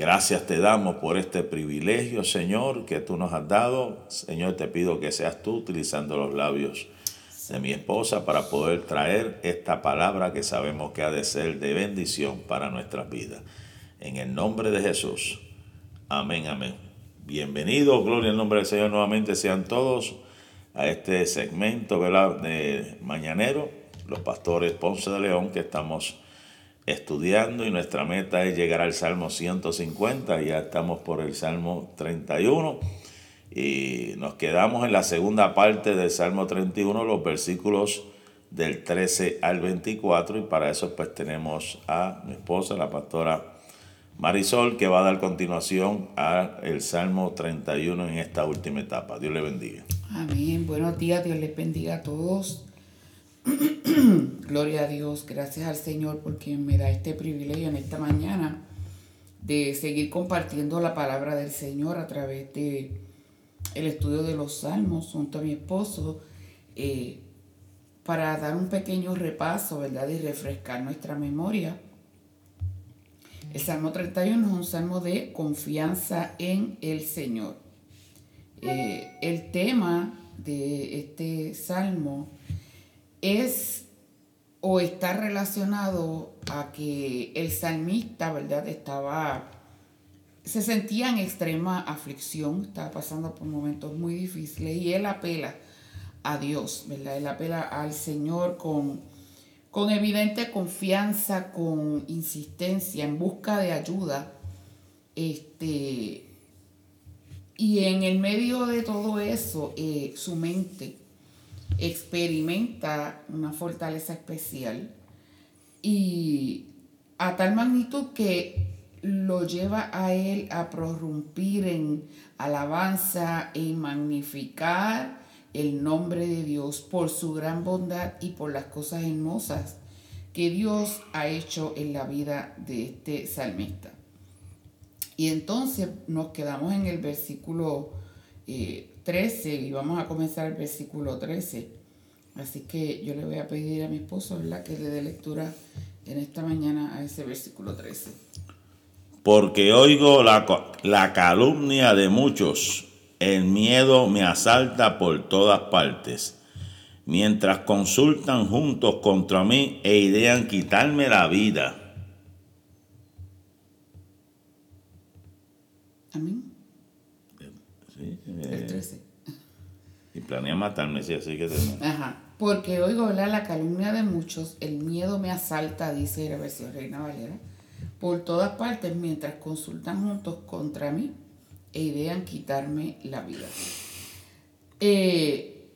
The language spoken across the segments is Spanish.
Gracias te damos por este privilegio, Señor, que tú nos has dado. Señor, te pido que seas tú utilizando los labios de mi esposa para poder traer esta palabra que sabemos que ha de ser de bendición para nuestras vidas. En el nombre de Jesús. Amén, amén. Bienvenidos, gloria al nombre del Señor nuevamente sean todos a este segmento de Mañanero, los pastores Ponce de León, que estamos estudiando y nuestra meta es llegar al Salmo 150, ya estamos por el Salmo 31 y nos quedamos en la segunda parte del Salmo 31, los versículos del 13 al 24 y para eso pues tenemos a mi esposa, la pastora Marisol, que va a dar continuación al Salmo 31 en esta última etapa. Dios le bendiga. Amén. Buenos días, Dios les bendiga a todos. Gloria a Dios, gracias al Señor porque me da este privilegio en esta mañana de seguir compartiendo la palabra del Señor a través de el estudio de los salmos junto a mi esposo eh, para dar un pequeño repaso, ¿verdad? Y refrescar nuestra memoria. El Salmo 31 es un salmo de confianza en el Señor. Eh, el tema de este salmo es o está relacionado a que el salmista, ¿verdad? Estaba, se sentía en extrema aflicción, estaba pasando por momentos muy difíciles y él apela a Dios, ¿verdad? Él apela al Señor con, con evidente confianza, con insistencia, en busca de ayuda. Este, y en el medio de todo eso, eh, su mente experimenta una fortaleza especial y a tal magnitud que lo lleva a él a prorrumpir en alabanza, y magnificar el nombre de Dios por su gran bondad y por las cosas hermosas que Dios ha hecho en la vida de este salmista. Y entonces nos quedamos en el versículo eh, 13 y vamos a comenzar el versículo 13. Así que yo le voy a pedir a mi esposo ¿verdad? que le dé lectura en esta mañana a ese versículo 13. Porque oigo la, la calumnia de muchos, el miedo me asalta por todas partes, mientras consultan juntos contra mí e idean quitarme la vida. Amén. el 13. Y planea matarme, sí, así que Ajá. Porque oigo hablar la calumnia de muchos, el miedo me asalta, dice la versión Reina Valera, por todas partes mientras consultan juntos contra mí e idean quitarme la vida. Eh,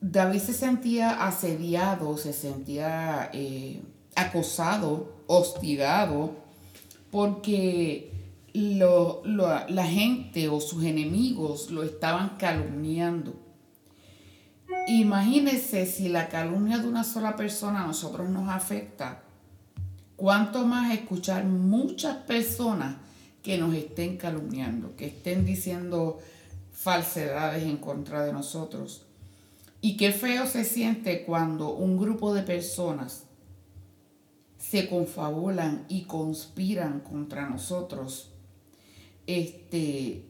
David se sentía asediado, se sentía eh, acosado, hostigado, porque lo, la gente o sus enemigos lo estaban calumniando. Imagínense si la calumnia de una sola persona a nosotros nos afecta, cuánto más escuchar muchas personas que nos estén calumniando, que estén diciendo falsedades en contra de nosotros. Y qué feo se siente cuando un grupo de personas se confabulan y conspiran contra nosotros este,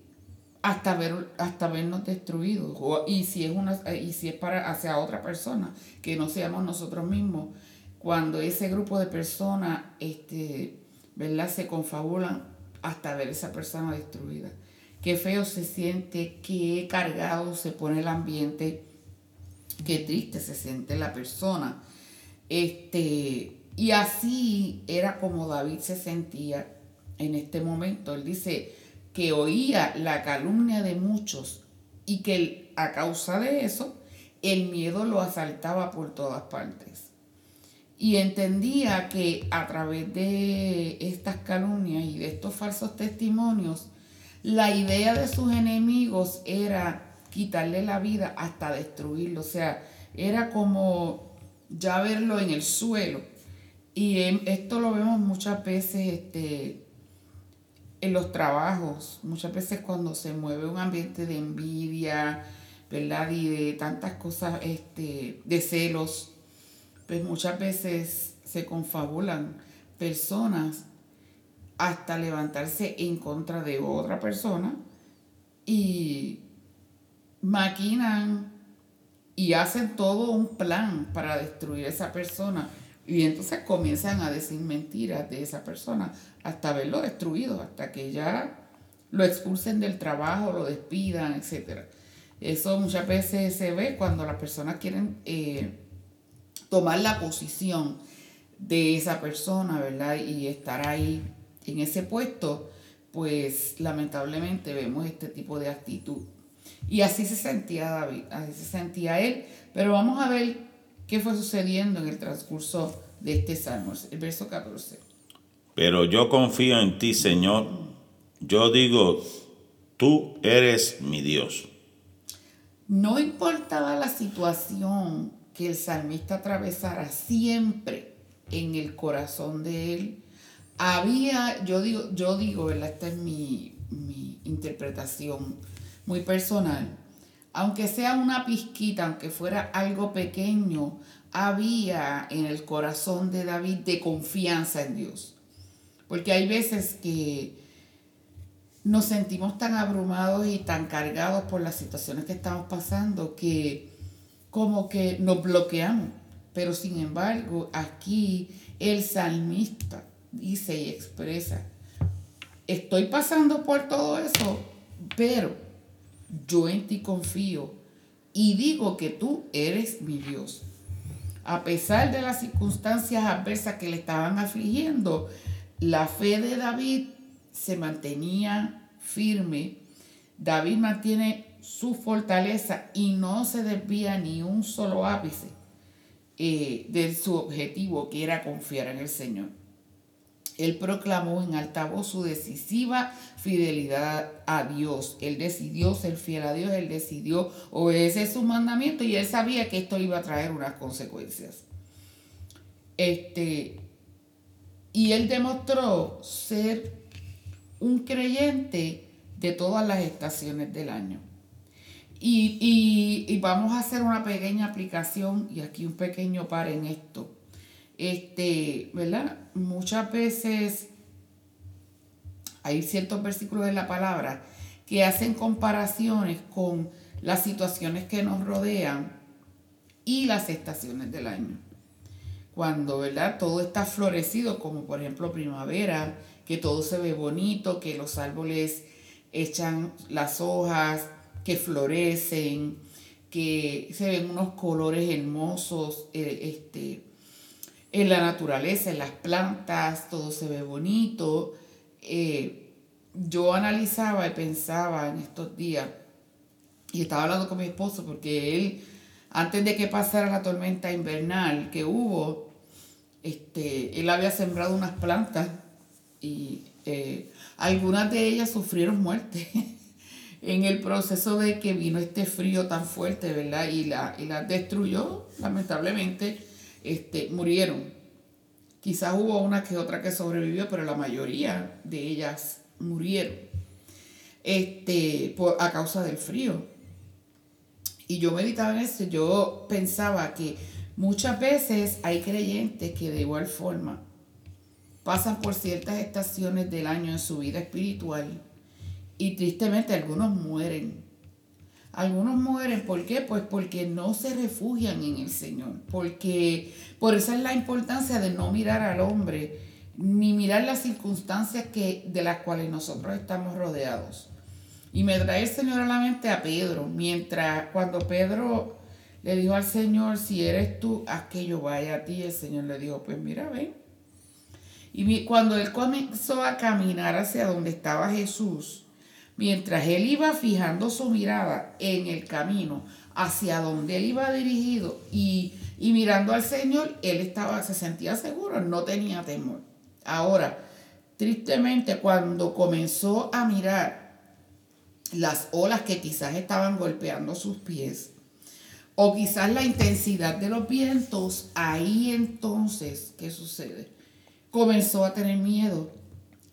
hasta, ver, hasta vernos destruidos. y, si es una, y si es para hacia otra persona, que no seamos nosotros mismos, cuando ese grupo de personas este, ¿verdad? se confabulan hasta ver esa persona destruida. Qué feo se siente, qué cargado se pone el ambiente, qué triste se siente la persona. Este, y así era como David se sentía en este momento. Él dice, que oía la calumnia de muchos y que a causa de eso el miedo lo asaltaba por todas partes. Y entendía que a través de estas calumnias y de estos falsos testimonios, la idea de sus enemigos era quitarle la vida hasta destruirlo. O sea, era como ya verlo en el suelo. Y esto lo vemos muchas veces este, en los trabajos, muchas veces cuando se mueve un ambiente de envidia, ¿verdad? Y de tantas cosas, este, de celos, pues muchas veces se confabulan personas hasta levantarse en contra de otra persona y maquinan y hacen todo un plan para destruir a esa persona y entonces comienzan a decir mentiras de esa persona hasta verlo destruido, hasta que ya lo expulsen del trabajo, lo despidan, etc. Eso muchas veces se ve cuando las personas quieren eh, tomar la posición de esa persona, ¿verdad? Y estar ahí en ese puesto, pues lamentablemente vemos este tipo de actitud. Y así se sentía David, así se sentía él. Pero vamos a ver qué fue sucediendo en el transcurso de este salmo, el verso 14. Pero yo confío en ti, Señor. Yo digo, tú eres mi Dios. No importaba la situación que el salmista atravesara, siempre en el corazón de él había, yo digo, yo digo, ¿verdad? Esta es mi, mi interpretación muy personal. Aunque sea una pizquita, aunque fuera algo pequeño, había en el corazón de David de confianza en Dios. Porque hay veces que nos sentimos tan abrumados y tan cargados por las situaciones que estamos pasando que como que nos bloqueamos. Pero sin embargo, aquí el salmista dice y expresa, estoy pasando por todo eso, pero yo en ti confío y digo que tú eres mi Dios. A pesar de las circunstancias adversas que le estaban afligiendo, la fe de David se mantenía firme. David mantiene su fortaleza y no se desvía ni un solo ápice eh, de su objetivo, que era confiar en el Señor. Él proclamó en alta voz su decisiva fidelidad a Dios. Él decidió ser fiel a Dios, él decidió obedecer su mandamiento y él sabía que esto iba a traer unas consecuencias. Este, y él demostró ser un creyente de todas las estaciones del año. Y, y vamos a hacer una pequeña aplicación y aquí un pequeño par en esto este, ¿verdad? Muchas veces hay ciertos versículos de la palabra que hacen comparaciones con las situaciones que nos rodean y las estaciones del año. Cuando, ¿verdad? Todo está florecido, como por ejemplo primavera, que todo se ve bonito, que los árboles echan las hojas, que florecen, que se ven unos colores hermosos, eh, este, en la naturaleza, en las plantas, todo se ve bonito. Eh, yo analizaba y pensaba en estos días, y estaba hablando con mi esposo porque él, antes de que pasara la tormenta invernal que hubo, este, él había sembrado unas plantas y eh, algunas de ellas sufrieron muerte en el proceso de que vino este frío tan fuerte, ¿verdad? Y, la, y las destruyó, lamentablemente este, murieron. Quizás hubo una que otra que sobrevivió, pero la mayoría de ellas murieron este, por, a causa del frío. Y yo meditaba en eso, yo pensaba que muchas veces hay creyentes que de igual forma pasan por ciertas estaciones del año en su vida espiritual y tristemente algunos mueren algunos mueren, ¿por qué? Pues porque no se refugian en el Señor, porque por eso es la importancia de no mirar al hombre, ni mirar las circunstancias que, de las cuales nosotros estamos rodeados. Y me trae el Señor a la mente a Pedro, mientras cuando Pedro le dijo al Señor, si eres tú, haz que yo vaya a ti, el Señor le dijo, pues mira, ven. Y cuando él comenzó a caminar hacia donde estaba Jesús, Mientras él iba fijando su mirada en el camino hacia donde él iba dirigido y, mirando al Señor, él estaba, se sentía seguro, no tenía temor. Ahora, tristemente, cuando comenzó a mirar las olas que quizás estaban golpeando sus pies, o quizás la intensidad de los vientos, ahí entonces, ¿qué sucede? Comenzó a tener miedo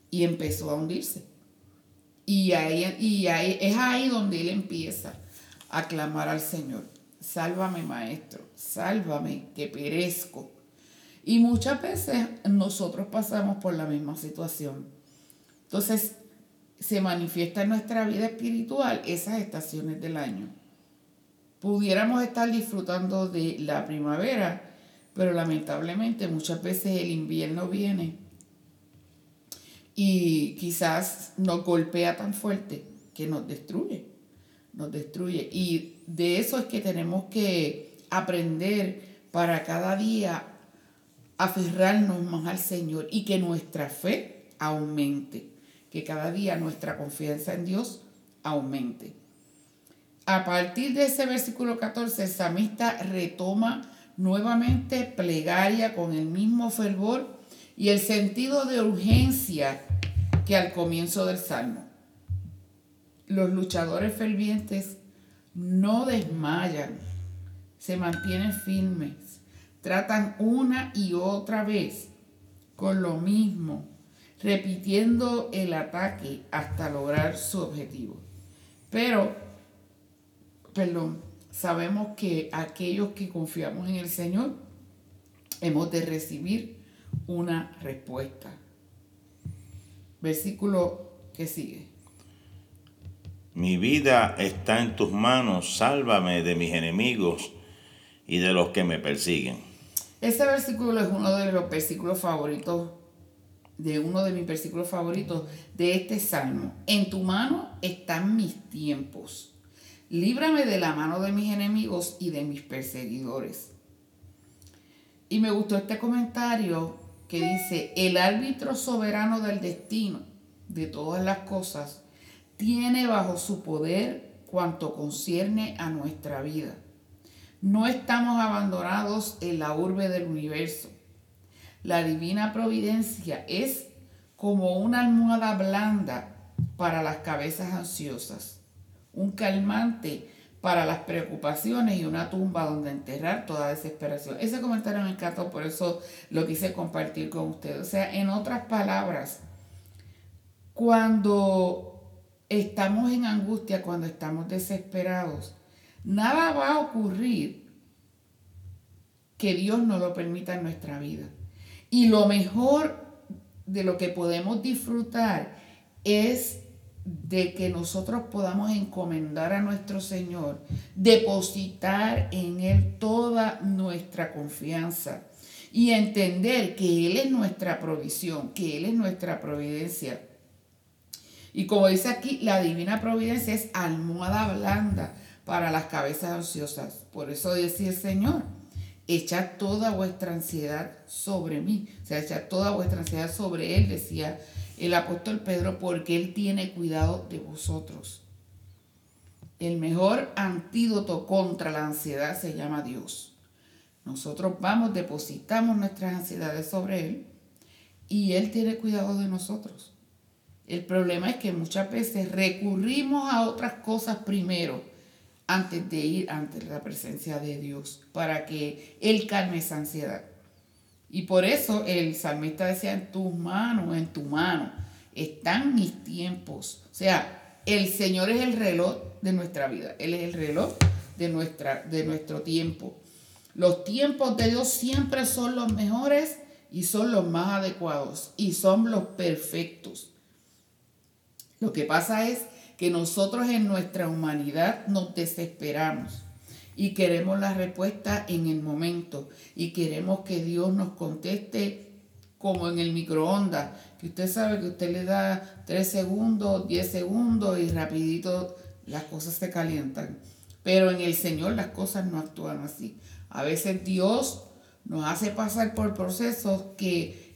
y empezó a hundirse. Y, ahí, y ahí, es ahí donde él empieza a clamar al Señor. Sálvame, maestro, sálvame, que perezco. Y muchas veces nosotros pasamos por la misma situación. Entonces, se manifiesta en nuestra vida espiritual esas estaciones del año. Pudiéramos estar disfrutando de la primavera, pero lamentablemente muchas veces el invierno viene y quizás nos golpea tan fuerte que nos destruye, nos destruye. Y de eso es que tenemos que aprender para cada día aferrarnos más al Señor y que nuestra fe aumente, que cada día nuestra confianza en Dios aumente. A partir de ese versículo 14, el samista retoma nuevamente plegaria con el mismo fervor y el sentido de urgencia que al comienzo del salmo. Los luchadores fervientes no desmayan, se mantienen firmes, tratan una y otra vez con lo mismo, repitiendo el ataque hasta lograr su objetivo. Pero, perdón, sabemos que aquellos que confiamos en el Señor hemos de recibir una respuesta. Versículo que sigue. Mi vida está en tus manos, sálvame de mis enemigos y de los que me persiguen. Ese versículo es uno de los versículos favoritos, de uno de mis versículos favoritos de este salmo. En tu mano están mis tiempos. Líbrame de la mano de mis enemigos y de mis perseguidores. Y me gustó este comentario que dice, el árbitro soberano del destino de todas las cosas tiene bajo su poder cuanto concierne a nuestra vida. No estamos abandonados en la urbe del universo. La divina providencia es como una almohada blanda para las cabezas ansiosas, un calmante para las preocupaciones y una tumba donde enterrar toda desesperación. Ese comentario me encantó, por eso lo quise compartir con ustedes. O sea, en otras palabras, cuando estamos en angustia, cuando estamos desesperados, nada va a ocurrir que Dios no lo permita en nuestra vida. Y lo mejor de lo que podemos disfrutar es de que nosotros podamos encomendar a nuestro Señor, depositar en Él toda nuestra confianza y entender que Él es nuestra provisión, que Él es nuestra providencia. Y como dice aquí, la divina providencia es almohada blanda para las cabezas ansiosas. Por eso decía el Señor, echa toda vuestra ansiedad sobre mí, o sea, echa toda vuestra ansiedad sobre Él, decía el apóstol Pedro, porque Él tiene cuidado de vosotros. El mejor antídoto contra la ansiedad se llama Dios. Nosotros vamos, depositamos nuestras ansiedades sobre Él y Él tiene cuidado de nosotros. El problema es que muchas veces recurrimos a otras cosas primero antes de ir ante la presencia de Dios para que Él calme esa ansiedad. Y por eso el salmista decía, en tus manos, en tu mano, están mis tiempos. O sea, el Señor es el reloj de nuestra vida. Él es el reloj de, nuestra, de nuestro tiempo. Los tiempos de Dios siempre son los mejores y son los más adecuados y son los perfectos. Lo que pasa es que nosotros en nuestra humanidad nos desesperamos y queremos la respuesta en el momento y queremos que Dios nos conteste como en el microondas, que usted sabe que usted le da 3 segundos, 10 segundos y rapidito las cosas se calientan. Pero en el Señor las cosas no actúan así. A veces Dios nos hace pasar por procesos que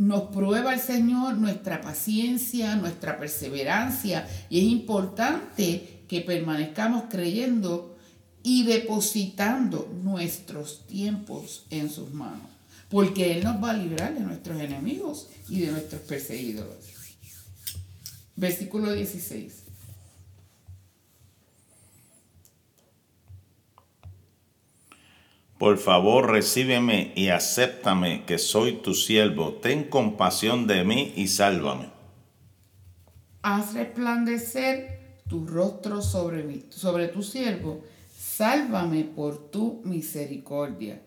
nos prueba el Señor nuestra paciencia, nuestra perseverancia y es importante que permanezcamos creyendo y depositando nuestros tiempos en sus manos, porque Él nos va a librar de nuestros enemigos y de nuestros perseguidores. Versículo 16. Por favor, recíbeme y acéptame que soy tu siervo. Ten compasión de mí y sálvame. Haz resplandecer tu rostro sobre mí, sobre tu siervo sálvame por tu misericordia.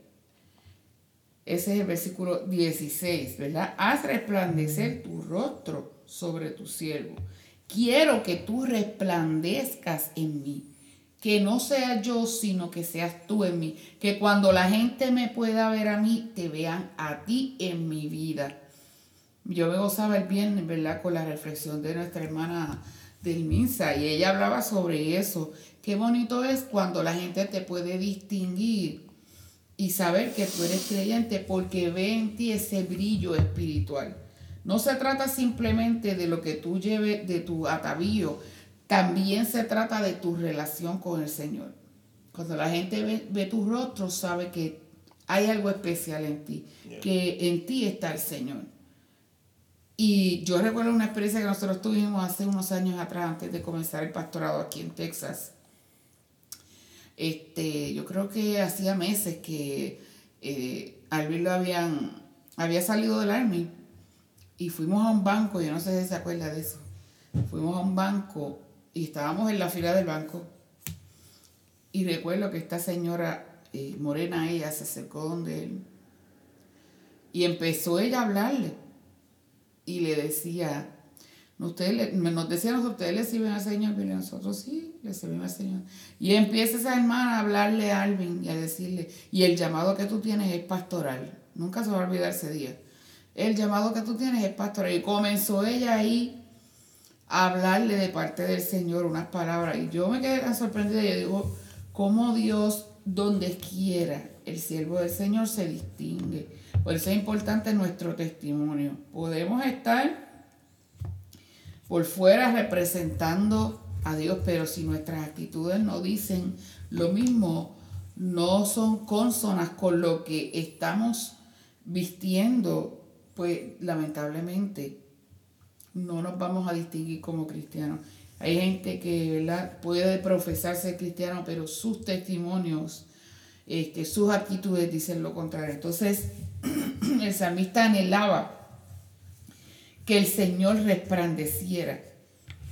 Ese es el versículo 16, ¿verdad? Haz resplandecer tu rostro sobre tu siervo. Quiero que tú resplandezcas en mí. Que no sea yo, sino que seas tú en mí. Que cuando la gente me pueda ver a mí, te vean a ti en mi vida. Yo me gozaba el viernes, ¿verdad? Con la reflexión de nuestra hermana del Minsa y ella hablaba sobre eso. Qué bonito es cuando la gente te puede distinguir y saber que tú eres creyente porque ve en ti ese brillo espiritual. No se trata simplemente de lo que tú lleves de tu atavío, también se trata de tu relación con el Señor. Cuando la gente ve, tu rostro, sabe que hay algo especial en ti, que en ti está el Señor. Y yo recuerdo una experiencia que nosotros tuvimos hace unos años atrás, antes de comenzar el pastorado aquí en Texas. Este, yo creo que hacía meses que eh, Alvin lo habían, había salido del Army y fuimos a un banco, yo no sé si se acuerda de eso. Fuimos a un banco y estábamos en la fila del banco y recuerdo que esta señora eh, morena, ella se acercó donde él y empezó ella a hablarle y le decía, ustedes nos decían, ustedes le sirven al Señor, y nosotros sí, le servimos al Señor. Y empieza esa hermana a hablarle a Alvin y a decirle, y el llamado que tú tienes es pastoral. Nunca se va a olvidar ese día. El llamado que tú tienes es pastoral. Y comenzó ella ahí hablarle de parte del Señor unas palabras. Y yo me quedé tan sorprendida. Yo digo, cómo Dios, donde quiera, el siervo del Señor se distingue por eso es importante nuestro testimonio. Podemos estar por fuera representando a Dios, pero si nuestras actitudes no dicen lo mismo, no son consonas con lo que estamos vistiendo, pues lamentablemente no nos vamos a distinguir como cristianos. Hay gente que ¿verdad? puede profesarse cristiano, pero sus testimonios, este, sus actitudes dicen lo contrario. Entonces, el salmista anhelaba que el Señor resplandeciera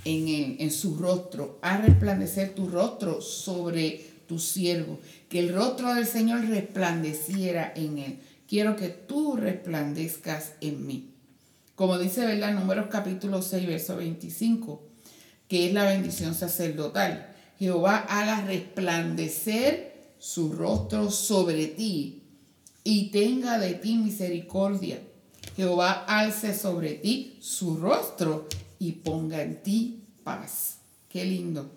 en, en su rostro, a resplandecer tu rostro sobre tu siervo, que el rostro del Señor resplandeciera en él. Quiero que tú resplandezcas en mí. Como dice, ¿verdad? Números capítulo 6, verso 25, que es la bendición sacerdotal. Jehová haga resplandecer su rostro sobre ti y tenga de ti misericordia. Jehová alce sobre ti su rostro y ponga en ti paz. Qué lindo,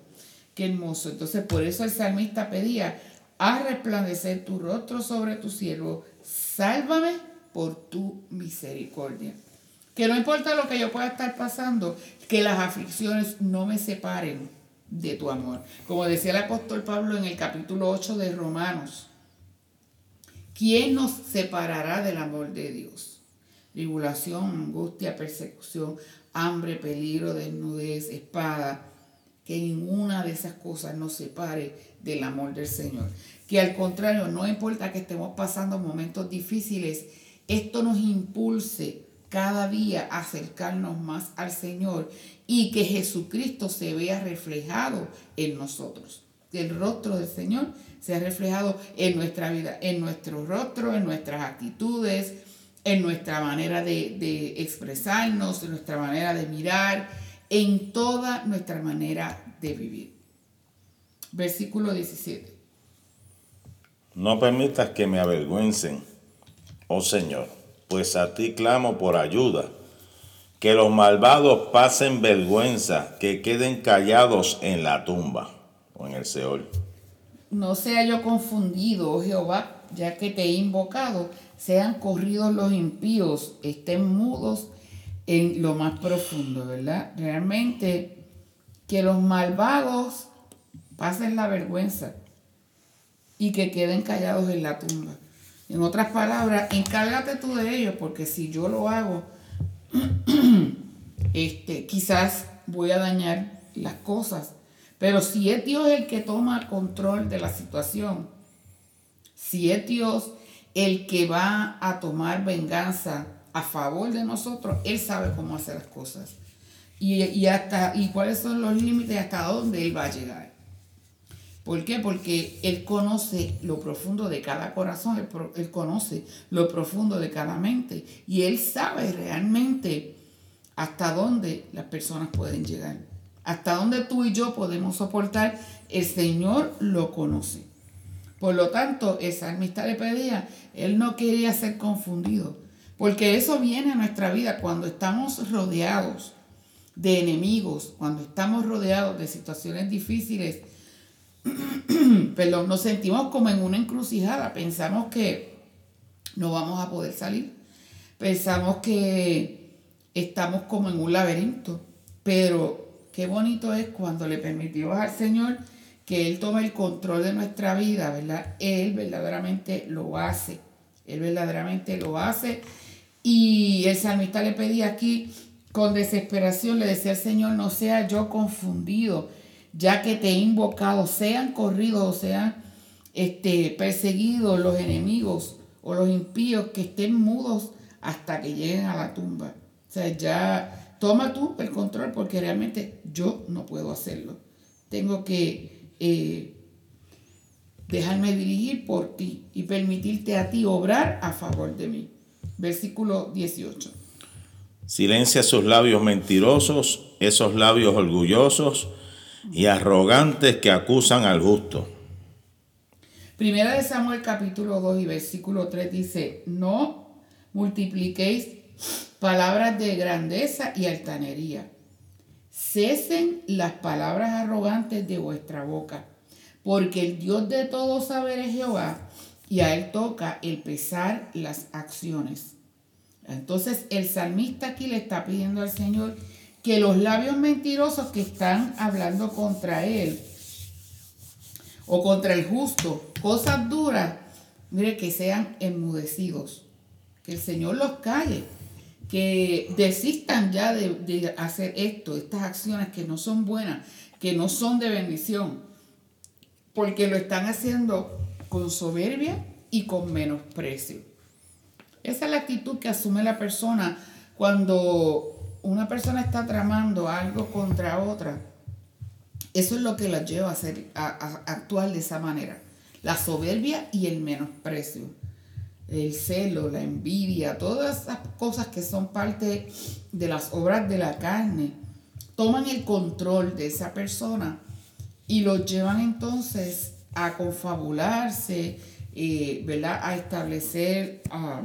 qué hermoso. Entonces por eso el salmista pedía, a resplandecer tu rostro sobre tu siervo, sálvame por tu misericordia. Que no importa lo que yo pueda estar pasando, que las aflicciones no me separen de tu amor. Como decía el apóstol Pablo en el capítulo 8 de Romanos, ¿Quién nos separará del amor de Dios? Tribulación, angustia, persecución, hambre, peligro, desnudez, espada. Que ninguna de esas cosas nos separe del amor del Señor. Que al contrario, no importa que estemos pasando momentos difíciles, esto nos impulse cada día acercarnos más al Señor y que Jesucristo se vea reflejado en nosotros. Que el rostro del Señor se ha reflejado en nuestra vida, en nuestro rostro, en nuestras actitudes, en nuestra manera de, expresarnos, en nuestra manera de mirar, en toda nuestra manera de vivir. Versículo 17. No permitas que me avergüencen, oh Señor, pues a ti clamo por ayuda. Que los malvados pasen vergüenza, que queden callados en la tumba o en el Seol no sea yo confundido, oh Jehová, ya que te he invocado, sean corridos los impíos, estén mudos en lo más profundo, ¿verdad? Realmente que los malvados pasen la vergüenza y que queden callados en la tumba. En otras palabras, encárgate tú de ellos, porque si yo lo hago, este, quizás voy a dañar las cosas pero si es Dios el que toma control de la situación, si es Dios el que va a tomar venganza a favor de nosotros, Él sabe cómo hacer las cosas. Y, hasta, y cuáles son los límites hasta dónde Él va a llegar. ¿Por qué? Porque Él conoce lo profundo de cada corazón, él, él, conoce lo profundo de cada mente y Él sabe realmente hasta dónde las personas pueden llegar. Hasta dónde tú y yo podemos soportar, el Señor lo conoce. Por lo tanto, el salmista le pedía, él no quería ser confundido, porque eso viene a nuestra vida cuando estamos rodeados de enemigos, cuando estamos rodeados de situaciones difíciles, perdón, nos sentimos como en una encrucijada, pensamos que no vamos a poder salir, pensamos que estamos como en un laberinto, pero qué bonito es cuando le permitimos al Señor que Él tome el control de nuestra vida, ¿verdad? Él verdaderamente lo hace, Él verdaderamente lo hace. Y el salmista le pedía aquí, con desesperación, le decía al Señor, no sea yo confundido, ya que te he invocado, sean corridos o sean este, perseguidos los enemigos o los impíos que estén mudos hasta que lleguen a la tumba. O sea, ya toma tú el control porque realmente yo no puedo hacerlo. Tengo que eh, dejarme dirigir por ti y permitirte a ti obrar a favor de mí. Versículo 18. Silencia sus labios mentirosos, esos labios orgullosos y arrogantes que acusan al justo. Primera de Samuel capítulo 2 y versículo 3 dice, no multipliquéis palabras de grandeza y altanería. Cesen las palabras arrogantes de vuestra boca, porque el Dios de todo saber es Jehová, y a él toca el pesar las acciones. Entonces el salmista aquí le está pidiendo al Señor que los labios mentirosos que están hablando contra él o contra el justo, cosas duras, mire que sean enmudecidos, que el Señor los calle, que desistan ya de, de hacer esto, estas acciones que no son buenas, que no son de bendición, porque lo están haciendo con soberbia y con menosprecio. Esa es la actitud que asume la persona cuando una persona está tramando algo contra otra, eso es lo que la lleva a, hacer, a, actuar de esa manera. La soberbia y el menosprecio. El celo, la envidia, todas esas cosas que son parte de las obras de la carne, toman el control de esa persona y lo llevan entonces a confabularse, eh, ¿verdad? A establecer, ah,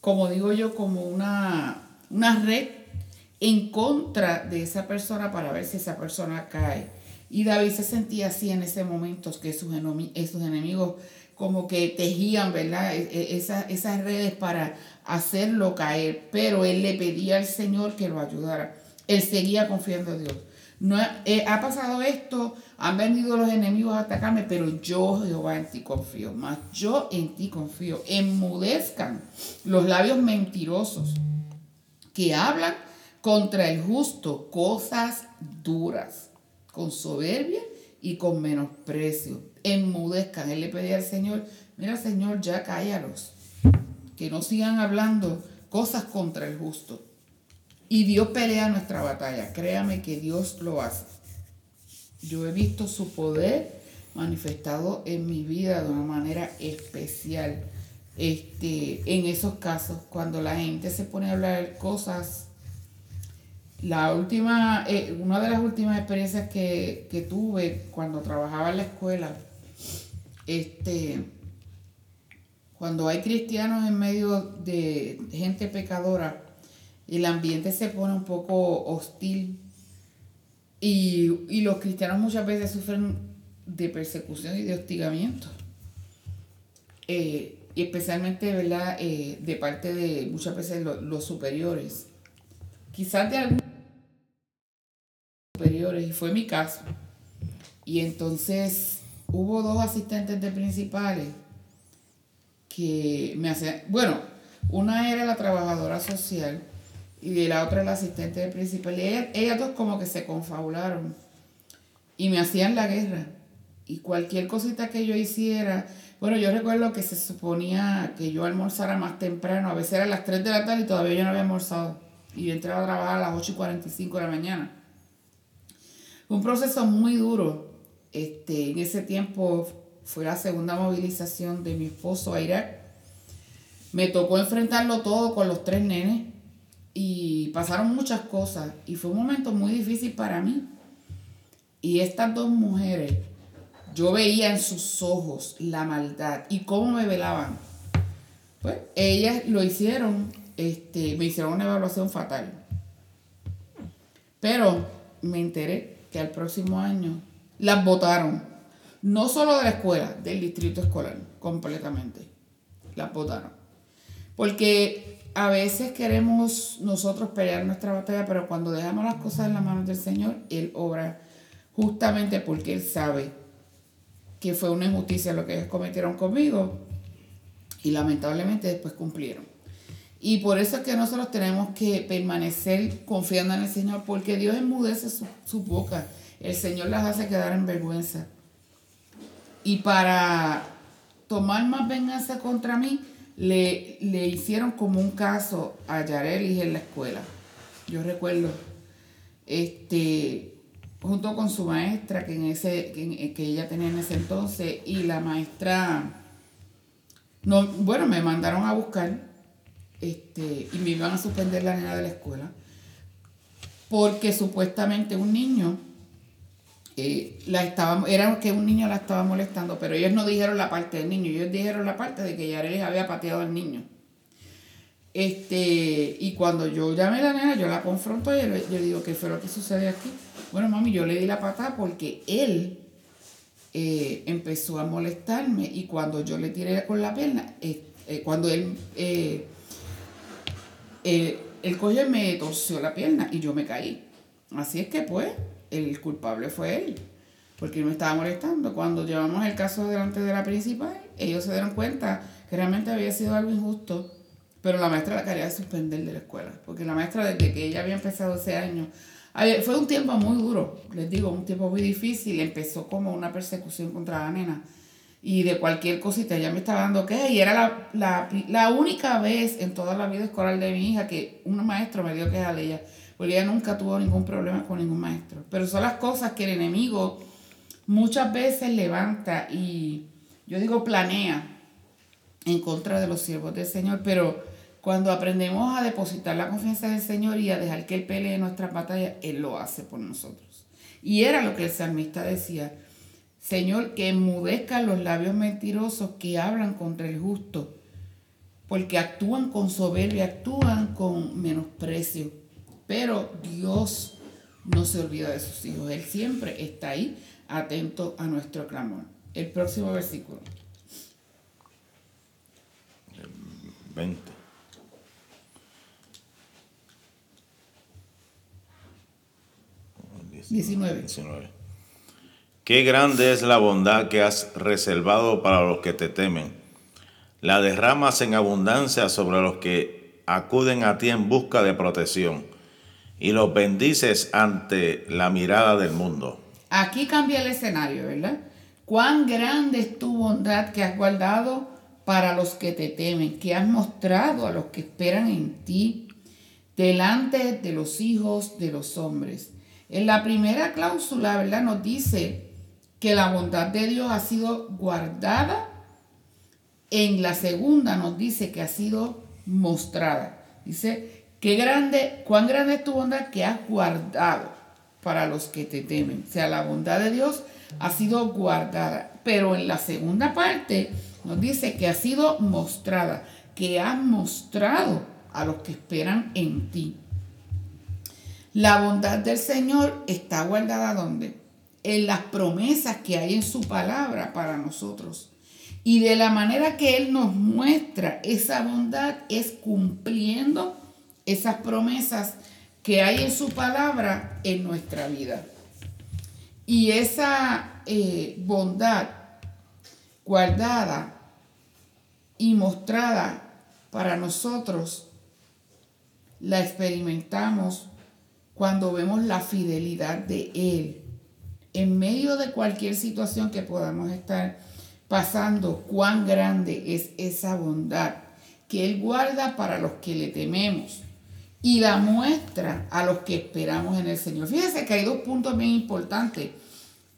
como digo yo, como una una red en contra de esa persona para ver si esa persona cae. Y David se sentía así en ese momento, que sus, esos enemigos como que tejían, ¿verdad? E, e, esas redes para hacerlo caer, pero él le pedía al Señor que lo ayudara. Él seguía confiando en Dios. No, eh, ha pasado esto, han venido los enemigos a atacarme, pero yo, Jehová, en ti confío. Más yo en ti confío. Enmudezcan los labios mentirosos que hablan contra el justo cosas duras, con soberbia y con menosprecio. Enmudezcan. Él le pedía al Señor, mira Señor, ya cállalos, que no sigan hablando cosas contra el justo. Y Dios pelea nuestra batalla. Créame que Dios lo hace. Yo he visto su poder manifestado en mi vida de una manera especial este, en esos casos, cuando la gente se pone a hablar cosas, la última, eh, una de las últimas experiencias que, tuve cuando trabajaba en la escuela, este, cuando hay cristianos en medio de gente pecadora, el ambiente se pone un poco hostil y, y los cristianos muchas veces sufren de persecución y de hostigamiento. Eh, y especialmente ¿verdad? Eh, de parte de muchas veces los superiores. Quizás de algunos superiores, y fue mi caso. Y entonces hubo dos asistentes de principales que me hacían, bueno, una era la trabajadora social y la otra la asistente de principal. Y ellas, ellas dos como que se confabularon y me hacían la guerra. Y cualquier cosita que yo hiciera, bueno, yo recuerdo que se suponía que yo almorzara más temprano, a veces era a las 3 de la tarde y todavía yo no había almorzado. Y yo entraba a trabajar a las 8 y 45 de la mañana. Fue un proceso muy duro. Este, en ese tiempo fue la segunda movilización de mi esposo a Irak. Me tocó enfrentarlo todo con los tres nenes. y pasaron muchas cosas y fue un momento muy difícil para mí. Y estas dos mujeres, yo veía en sus ojos la maldad y cómo me velaban. Pues ellas lo hicieron, este, me hicieron una evaluación fatal. Pero me enteré que al próximo año las votaron. No solo de la escuela, del distrito escolar, completamente. Las votaron. Porque a veces queremos nosotros pelear nuestra batalla, pero cuando dejamos las cosas en las manos del Señor, Él obra justamente porque Él sabe que fue una injusticia lo que ellos cometieron conmigo y lamentablemente después cumplieron. Y por eso es que nosotros tenemos que permanecer confiando en el Señor, porque Dios enmudece su, su boca, el Señor las hace quedar en vergüenza. Y para tomar más venganza contra mí, le, le hicieron como un caso a Yarelis en la escuela. Yo recuerdo, este, junto con su maestra, que, en ese, que, ella tenía en ese entonces, y la maestra, no, bueno, me mandaron a buscar este, y me iban a suspender la nena de la escuela, porque supuestamente un niño eh, la estaba, era que un niño la estaba molestando, pero ellos no dijeron la parte del niño, ellos dijeron la parte de que Yarelis había pateado al niño. Este, y cuando yo llamé a la nena, yo la confronto y yo, le digo, ¿qué fue lo que sucede aquí? Bueno, mami, yo le di la patada porque él eh, empezó a molestarme y cuando yo le tiré con la pierna, eh, cuando él, el coge me torció la pierna y yo me caí. Así es que pues, el culpable fue él, porque él me estaba molestando. Cuando llevamos el caso delante de la principal, ellos se dieron cuenta que realmente había sido algo injusto, pero la maestra la quería suspender de la escuela, porque la maestra desde que ella había empezado ese año, fue un tiempo muy duro, les digo, un tiempo muy difícil, empezó como una persecución contra la nena. Y de cualquier cosita, ella me estaba dando quejas y era la, la, la única vez en toda la vida escolar de mi hija que un maestro me dio queja de ella porque ella nunca tuvo ningún problema con ningún maestro. Pero son las cosas que el enemigo muchas veces levanta y yo digo planea en contra de los siervos del Señor, pero cuando aprendemos a depositar la confianza en el Señor y a dejar que Él pelee nuestras batallas, Él lo hace por nosotros. Y era lo que el salmista decía, Señor, que enmudezcan los labios mentirosos que hablan contra el justo, porque actúan con soberbia, actúan con menosprecio. Pero Dios no se olvida de sus hijos. Él siempre está ahí, atento a nuestro clamor. El próximo versículo. 20. Diecinueve. 19. Qué grande es la bondad que has reservado para los que te temen. La derramas en abundancia sobre los que acuden a ti en busca de protección y los bendices ante la mirada del mundo. Aquí cambia el escenario, ¿verdad? Cuán grande es tu bondad que has guardado para los que te temen, que has mostrado a los que esperan en ti, delante de los hijos de los hombres. En la primera cláusula, ¿verdad? Nos dice que la bondad de Dios ha sido guardada. En la segunda nos dice que ha sido mostrada. Dice Qué grande, cuán grande es tu bondad que has guardado para los que te temen. O sea, la bondad de Dios ha sido guardada. Pero en la segunda parte nos dice que ha sido mostrada, que has mostrado a los que esperan en ti. La bondad del Señor está guardada ¿dónde? En las promesas que hay en su palabra para nosotros. Y de la manera que Él nos muestra esa bondad es cumpliendo esas promesas que hay en su palabra en nuestra vida. Y esa eh, bondad guardada y mostrada para nosotros la experimentamos cuando vemos la fidelidad de Él. En medio de cualquier situación que podamos estar pasando, cuán grande es esa bondad que Él guarda para los que le tememos y la muestra a los que esperamos en el Señor. Fíjense que hay dos puntos bien importantes.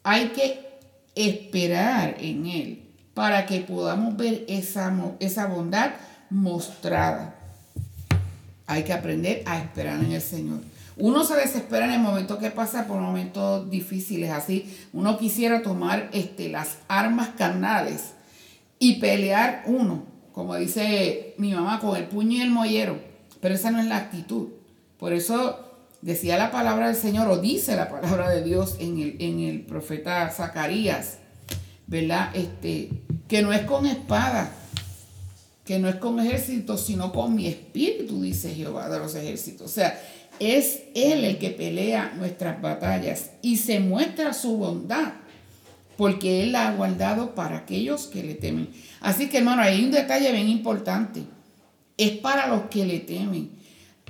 Hay que esperar en Él para que podamos ver esa, esa bondad mostrada. Hay que aprender a esperar en el Señor. Uno se desespera en el momento que pasa por momentos difíciles, así uno quisiera tomar este, las armas carnales y pelear uno, como dice mi mamá, con el puño y el mollero, pero esa no es la actitud. Por eso decía la palabra del Señor, o dice la palabra de Dios en el, en el profeta Zacarías, ¿verdad? Este, que no es con espada, que no es con ejército, sino con mi espíritu, dice Jehová de los ejércitos. O sea, es Él el que pelea nuestras batallas y se muestra su bondad, porque Él la ha guardado para aquellos que le temen. Así que hermano, hay un detalle bien importante. Es para los que le temen.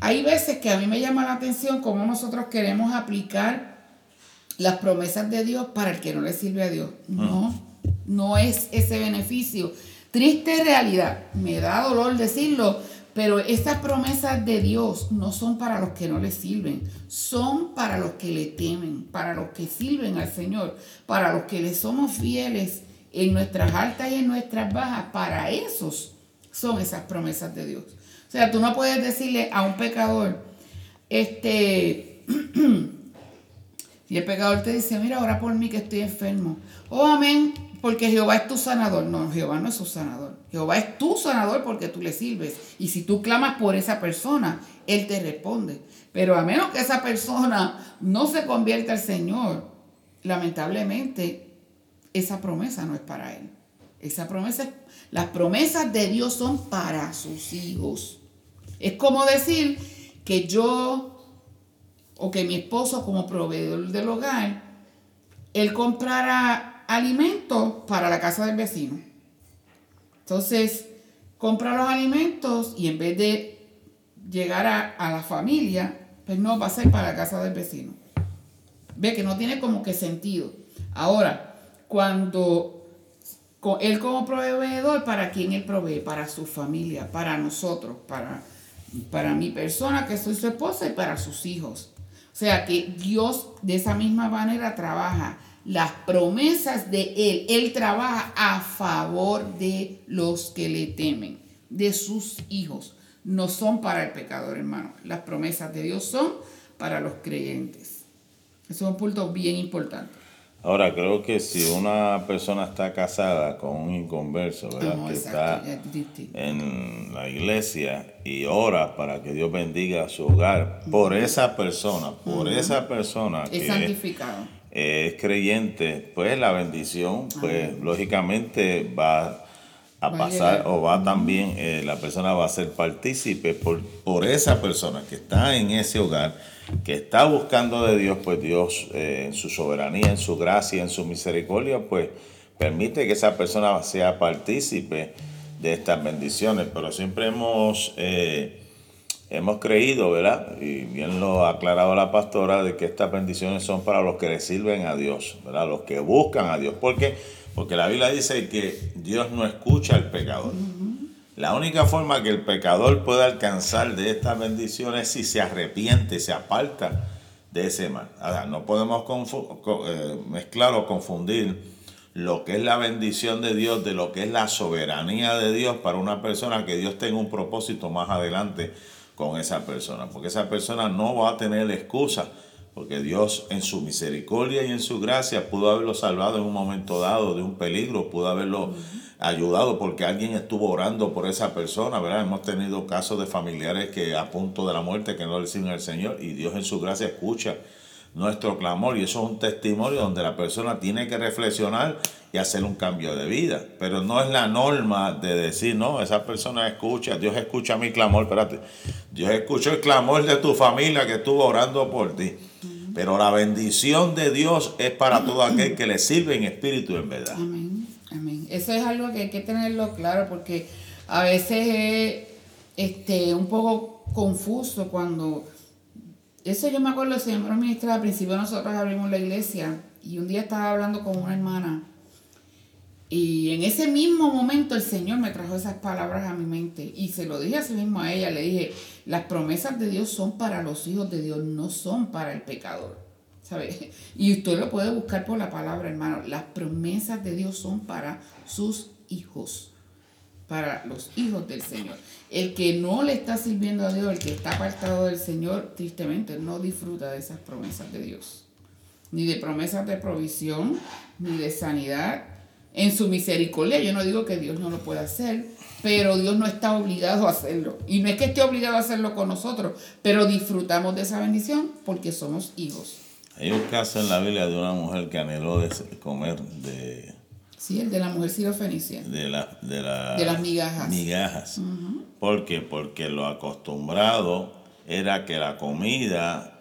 Hay veces que a mí me llama la atención cómo nosotros queremos aplicar las promesas de Dios para el que no le sirve a Dios. No, no es ese beneficio. Triste realidad, me da dolor decirlo, pero estas promesas de Dios no son para los que no le sirven, son para los que le temen, para los que sirven al Señor, para los que le somos fieles en nuestras altas y en nuestras bajas, para esos son esas promesas de Dios. O sea, tú no puedes decirle a un pecador, este, si el pecador te dice, mira, ora por mí que estoy enfermo. Oh, amén, porque Jehová es tu sanador. No, Jehová no es su sanador. Jehová es tu sanador porque tú le sirves. Y si tú clamas por esa persona, Él te responde. Pero a menos que esa persona no se convierta al Señor, lamentablemente esa promesa no es para Él. Esa promesa, las promesas de Dios son para sus hijos. Es como decir que yo o que mi esposo como proveedor del hogar, él comprara alimentos para la casa del vecino. Entonces, compra los alimentos y en vez de llegar a, la familia, pues no va a ser para la casa del vecino. Ve que no tiene como que sentido. Ahora, cuando él como proveedor, ¿para quién él provee? Para su familia, para nosotros, para, para mi persona que soy su esposa y para sus hijos. O sea que Dios de esa misma manera trabaja las promesas de Él. Él trabaja a favor de los que le temen, de sus hijos. No son para el pecador, hermano. Las promesas de Dios son para los creyentes. Eso es un punto bien importante. Ahora, creo que si una persona está casada con un inconverso, ¿verdad? que está en la iglesia y ora para que Dios bendiga su hogar, por esa persona, por esa persona es que es creyente, pues la bendición, pues lógicamente va a pasar o va también, eh, la persona va a ser partícipe por, por esa persona que está en ese hogar, que está buscando de Dios, pues Dios eh, en su soberanía, en su gracia, en su misericordia, pues permite que esa persona sea partícipe de estas bendiciones. Pero siempre hemos... Eh, hemos creído, ¿verdad? Y bien lo ha aclarado la pastora, de que estas bendiciones son para los que le sirven a Dios, ¿verdad? Los que buscan a Dios. ¿Por qué? Porque la Biblia dice que Dios no escucha al pecador. La única forma que el pecador puede alcanzar de estas bendiciones es si se arrepiente, se aparta de ese mal. No podemos eh, mezclar o confundir lo que es la bendición de Dios de lo que es la soberanía de Dios para una persona que Dios tenga un propósito más adelante con esa persona, porque esa persona no va a tener excusa, porque Dios en su misericordia y en su gracia pudo haberlo salvado en un momento dado de un peligro, pudo haberlo ayudado porque alguien estuvo orando por esa persona, ¿verdad? Hemos tenido casos de familiares que a punto de la muerte que no le siguen al Señor y Dios en su gracia escucha nuestro clamor y eso es un testimonio donde la persona tiene que reflexionar hacer un cambio de vida. Pero no es la norma de decir, no, esa persona escucha, Dios escucha mi clamor, espérate, Dios escuchó el clamor de tu familia que estuvo orando por ti. Pero la bendición de Dios es para todo aquel que le sirve en espíritu en verdad. Eso es algo que hay que tenerlo claro porque a veces es este, un poco confuso cuando eso yo me acuerdo, el Señor me ministra, al principio nosotros abrimos la iglesia y un día estaba hablando con una hermana y en ese mismo momento el Señor me trajo esas palabras a mi mente y se lo dije así mismo a ella, le dije, las promesas de Dios son para los hijos de Dios, no son para el pecador. ¿Sabe? Y usted lo puede buscar por la palabra, hermano. Las promesas de Dios son para sus hijos. para los hijos del Señor. El que no le está sirviendo a Dios, el que está apartado del Señor, tristemente no disfruta de esas promesas de Dios. Ni de promesas de provisión, ni de sanidad. En su misericordia, yo no digo que Dios no lo pueda hacer, pero Dios no está obligado a hacerlo. Y no es que esté obligado a hacerlo con nosotros, pero disfrutamos de esa bendición porque somos hijos. Hay un caso en la Biblia de una mujer que anheló de comer de... Sí, el de la mujer sirofenicia. De, la, de, de las migajas. Migajas. ¿Por qué? Porque lo acostumbrado era que la comida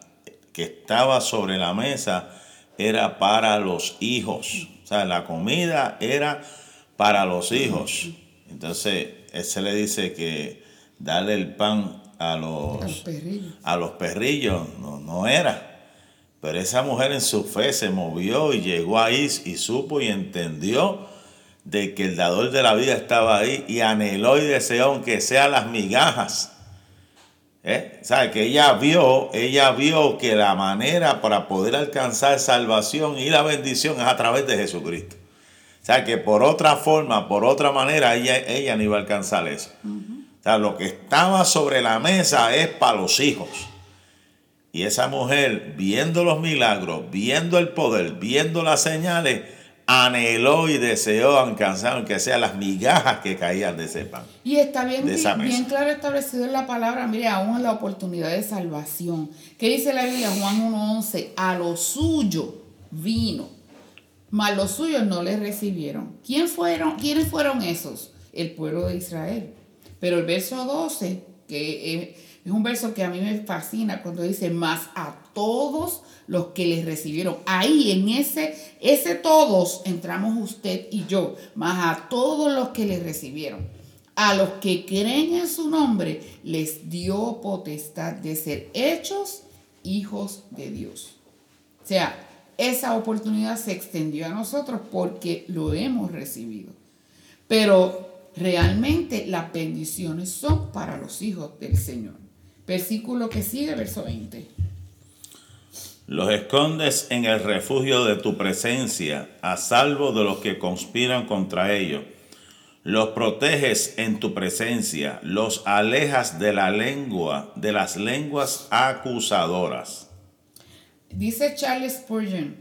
que estaba sobre la mesa era para los hijos. O sea, la comida era para los hijos. Entonces, él se le dice que darle el pan a los, a los perrillos. no, no era. Pero esa mujer en su fe se movió y llegó ahí y supo y entendió de que el dador de la vida estaba ahí y anheló y deseó aunque sea las migajas. ¿Eh? O que ella vio, ella vio que la manera para poder alcanzar salvación y la bendición es a través de Jesucristo. O sea, que por otra forma, por otra manera, ella, ella no iba a alcanzar eso. O sea, lo que estaba sobre la mesa es para los hijos. Y esa mujer, viendo los milagros, viendo el poder, viendo las señales, anheló y deseó alcanzar, aunque sea las migajas que caían de ese pan. Y está bien, bien, claro establecido en la palabra, mire, aún en la oportunidad de salvación. ¿Qué dice la Biblia? Juan 1.11, a lo suyo vino mas los suyos no le recibieron. ¿Quién fueron, ¿Quiénes fueron esos? El pueblo de Israel. Pero el verso 12, que es un verso que a mí me fascina cuando dice, más a todos los que les recibieron. Ahí en ese, ese todos entramos usted y yo, más a todos los que les recibieron. A los que creen en su nombre les dio potestad de ser hechos hijos de Dios. O sea, esa oportunidad se extendió a nosotros porque lo hemos recibido. Pero realmente las bendiciones son para los hijos del Señor. Versículo que sigue, verso 20. Los escondes en el refugio de tu presencia, a salvo de los que conspiran contra ellos. Los proteges en tu presencia, los alejas de la lengua, de las lenguas acusadoras. Dice Charles Spurgeon,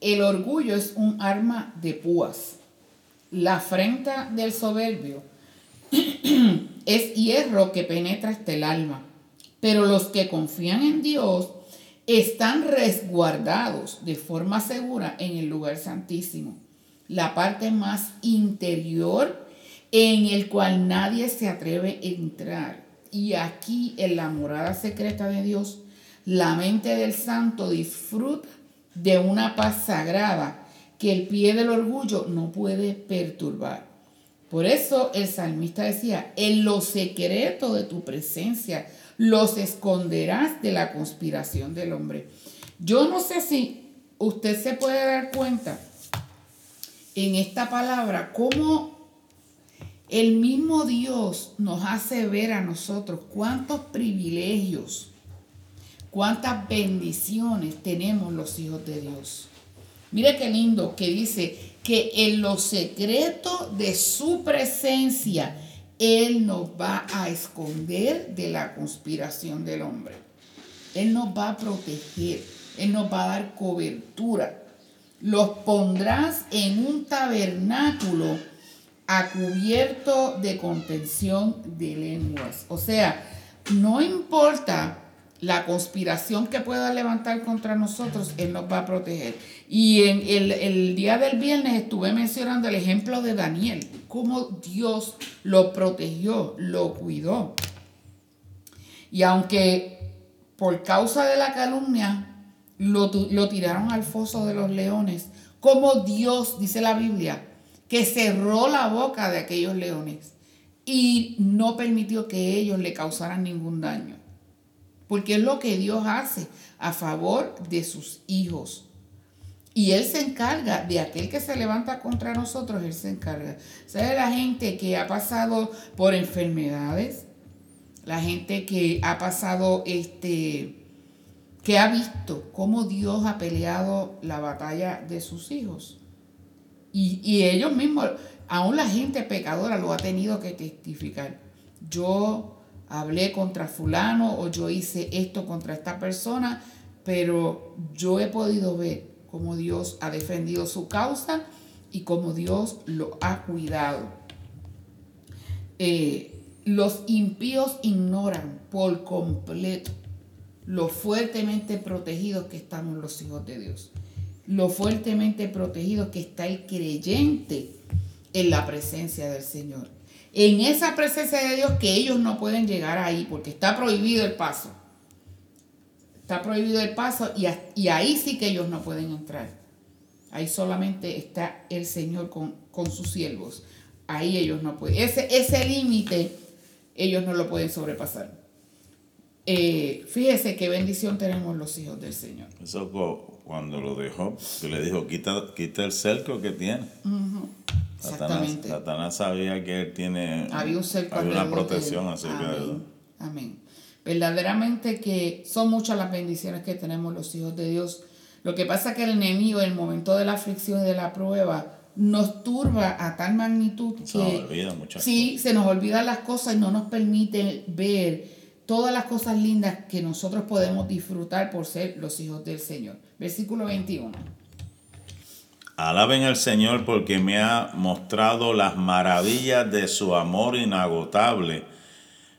el orgullo es un arma de púas. La afrenta del soberbio es hierro que penetra hasta el alma. Pero los que confían en Dios están resguardados de forma segura en el lugar santísimo, la parte más interior en el cual nadie se atreve a entrar. Y aquí en la morada secreta de Dios la mente del santo disfruta de una paz sagrada que el pie del orgullo no puede perturbar. Por eso el salmista decía, en lo secreto de tu presencia los esconderás de la conspiración del hombre. Yo no sé si usted se puede dar cuenta en esta palabra cómo el mismo Dios nos hace ver a nosotros cuántos privilegios cuántas bendiciones tenemos los hijos de Dios. Mire qué lindo que dice que en lo secreto de su presencia, Él nos va a esconder de la conspiración del hombre. Él nos va a proteger, Él nos va a dar cobertura. Los pondrás en un tabernáculo a cubierto de contención de lenguas. O sea, no importa la conspiración que pueda levantar contra nosotros, Él nos va a proteger. Y en el, día del viernes estuve mencionando el ejemplo de Daniel, cómo Dios lo protegió, lo cuidó. Y aunque por causa de la calumnia lo, lo tiraron al foso de los leones, como Dios, dice la Biblia, que cerró la boca de aquellos leones y no permitió que ellos le causaran ningún daño porque es lo que Dios hace a favor de sus hijos. Y Él se encarga de aquel que se levanta contra nosotros, Él se encarga. ¿Sabe la gente que ha pasado por enfermedades? La gente que ha pasado, este, que ha visto cómo Dios ha peleado la batalla de sus hijos. Y, y ellos mismos, aún la gente pecadora lo ha tenido que testificar. Yo hablé contra fulano o yo hice esto contra esta persona, pero yo he podido ver cómo Dios ha defendido su causa y cómo Dios lo ha cuidado. Eh, los impíos ignoran por completo lo fuertemente protegidos que estamos los hijos de Dios, lo fuertemente protegidos que está el creyente en la presencia del Señor. En esa presencia de Dios que ellos no pueden llegar ahí porque está prohibido el paso. Está prohibido el paso y, y ahí sí que ellos no pueden entrar. Ahí solamente está el Señor con, sus siervos. Ahí ellos no pueden. Ese, ese límite ellos no lo pueden sobrepasar. Eh, fíjese qué bendición tenemos los hijos del Señor. Eso cuando lo dejó, que le dijo, quita, quita el cerco que tiene. Exactamente. Satanás, sabía que él tiene había un cerco había una protección acerca de Amén. Verdaderamente que son muchas las bendiciones que tenemos los hijos de Dios. Lo que pasa es que el enemigo en el momento de la aflicción y de la prueba nos turba a tal magnitud se que nos olvida muchas sí, se nos olvidan las cosas y no nos permite ver todas las cosas lindas que nosotros podemos disfrutar por ser los hijos del Señor. Versículo 21. Alaben al Señor porque me ha mostrado las maravillas de su amor inagotable.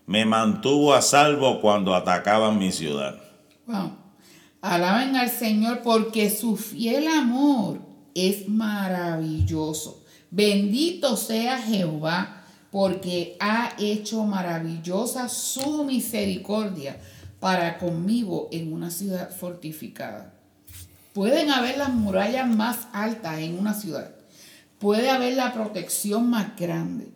Me mantuvo a salvo cuando atacaban mi ciudad. Wow. Alaben al Señor porque su fiel amor es maravilloso. Bendito sea Jehová porque ha hecho maravillosa su misericordia para conmigo en una ciudad fortificada. Pueden haber las murallas más altas en una ciudad. Puede haber la protección más grande.